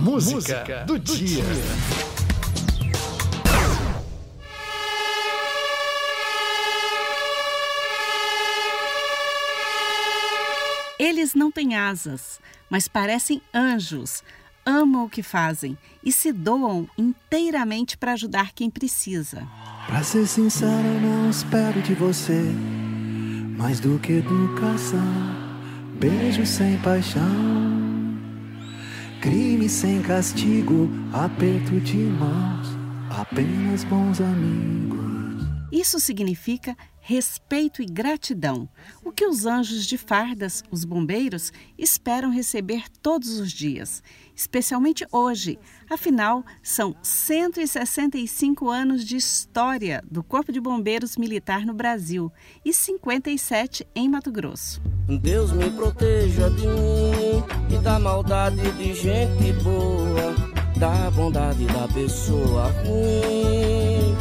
Música, Música do, do, dia. dia. Eles não têm asas, mas parecem anjos. Amam o que fazem e se doam inteiramente para ajudar quem precisa. Pra ser sincero, não espero de você mais do que educação, beijo sem paixão Crime sem castigo, aperto de mãos, apenas bons amigos. Isso significa respeito e gratidão, o que os anjos de fardas, os bombeiros, esperam receber todos os dias, especialmente hoje. Afinal, são 165 anos de história do Corpo de Bombeiros Militar no Brasil e 57 em Mato Grosso. Deus me proteja de mim e da maldade de gente boa, da bondade da pessoa ruim.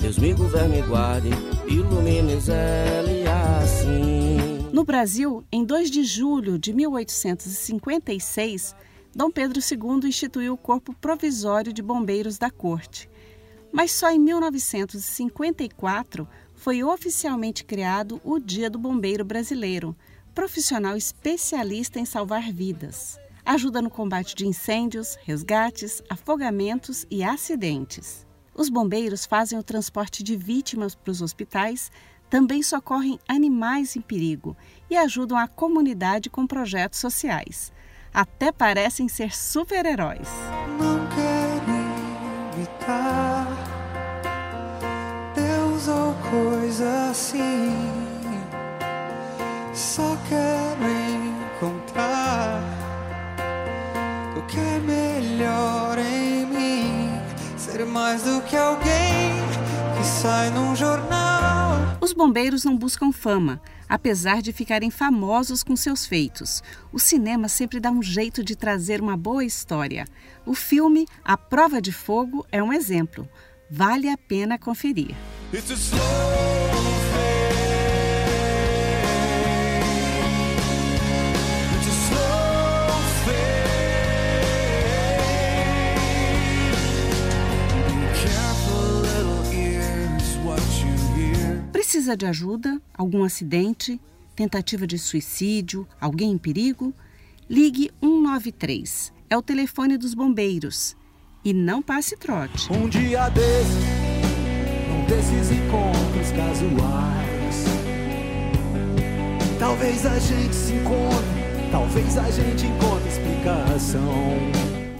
Deus me governe e guarde, ilumine ele assim. No Brasil, em 2 de julho de 1856, Dom Pedro II instituiu o Corpo Provisório de Bombeiros da Corte. Mas só em 1954 foi oficialmente criado o Dia do Bombeiro Brasileiro, profissional especialista em salvar vidas. Ajuda no combate de incêndios, resgates, afogamentos e acidentes. Os bombeiros fazem o transporte de vítimas para os hospitais, também socorrem animais em perigo e ajudam a comunidade com projetos sociais. Até parecem ser super-heróis. Não quero Deus ou coisa assim. Só quero encontrar o que é melhor em mim. Ser mais do que alguém que sai num jornal. Os bombeiros não buscam fama, apesar de ficarem famosos com seus feitos. O cinema sempre dá um jeito de trazer uma boa história. O filme A Prova de Fogo é um exemplo. Vale a pena conferir. Precisa de ajuda? Algum acidente? Tentativa de suicídio? Alguém em perigo? Ligue 193. É o telefone dos bombeiros. E não passe trote. Um dia desses, um desses encontros casuais. Talvez a gente se encontre, talvez a gente encontre explicação.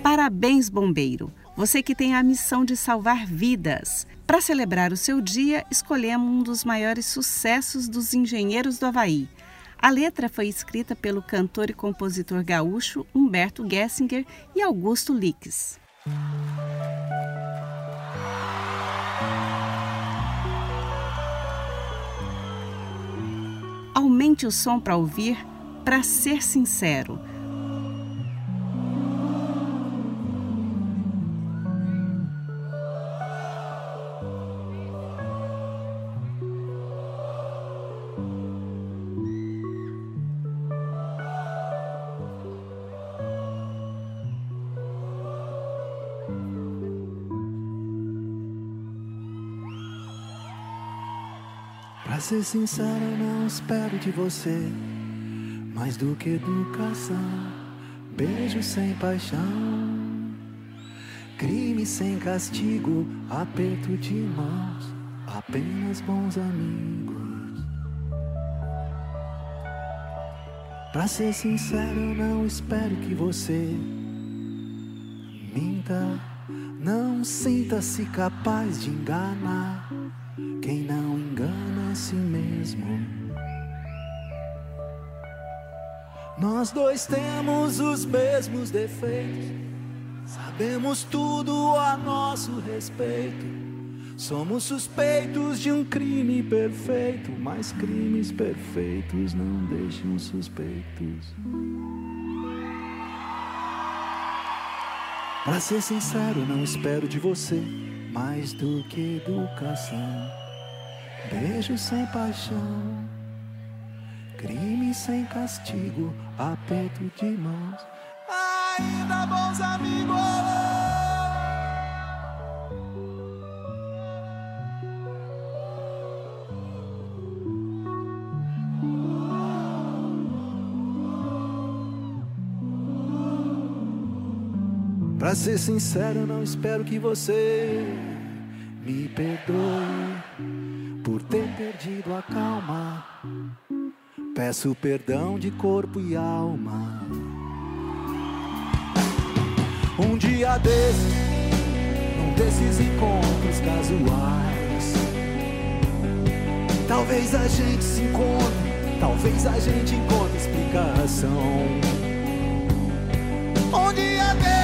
Parabéns, bombeiro! Você que tem a missão de salvar vidas. Para celebrar o seu dia, escolhemos um dos maiores sucessos dos engenheiros do Havaí. A letra foi escrita pelo cantor e compositor gaúcho Humberto Gessinger e Augusto Lix. Aumente o som para ouvir, para ser sincero. Pra ser sincero, não espero de você mais do que educação, beijo sem paixão, crime sem castigo, aperto de mãos, apenas bons amigos. Pra ser sincero, não espero que você minta, não sinta-se capaz de enganar quem não engana si mesmo. Nós dois temos os mesmos defeitos, sabemos tudo a nosso respeito. Somos suspeitos de um crime perfeito, mas crimes perfeitos não deixam suspeitos. Pra ser sincero, não espero de você mais do que educação. Beijo sem paixão, crime sem castigo, aperto de mãos. Ainda bons amigos. Pra ser sincero, não espero que você me perdoe por ter perdido a calma. Peço perdão de corpo e alma. Um dia desses, num desses encontros casuais. Talvez a gente se encontre, talvez a gente encontre explicação. Um dia desses,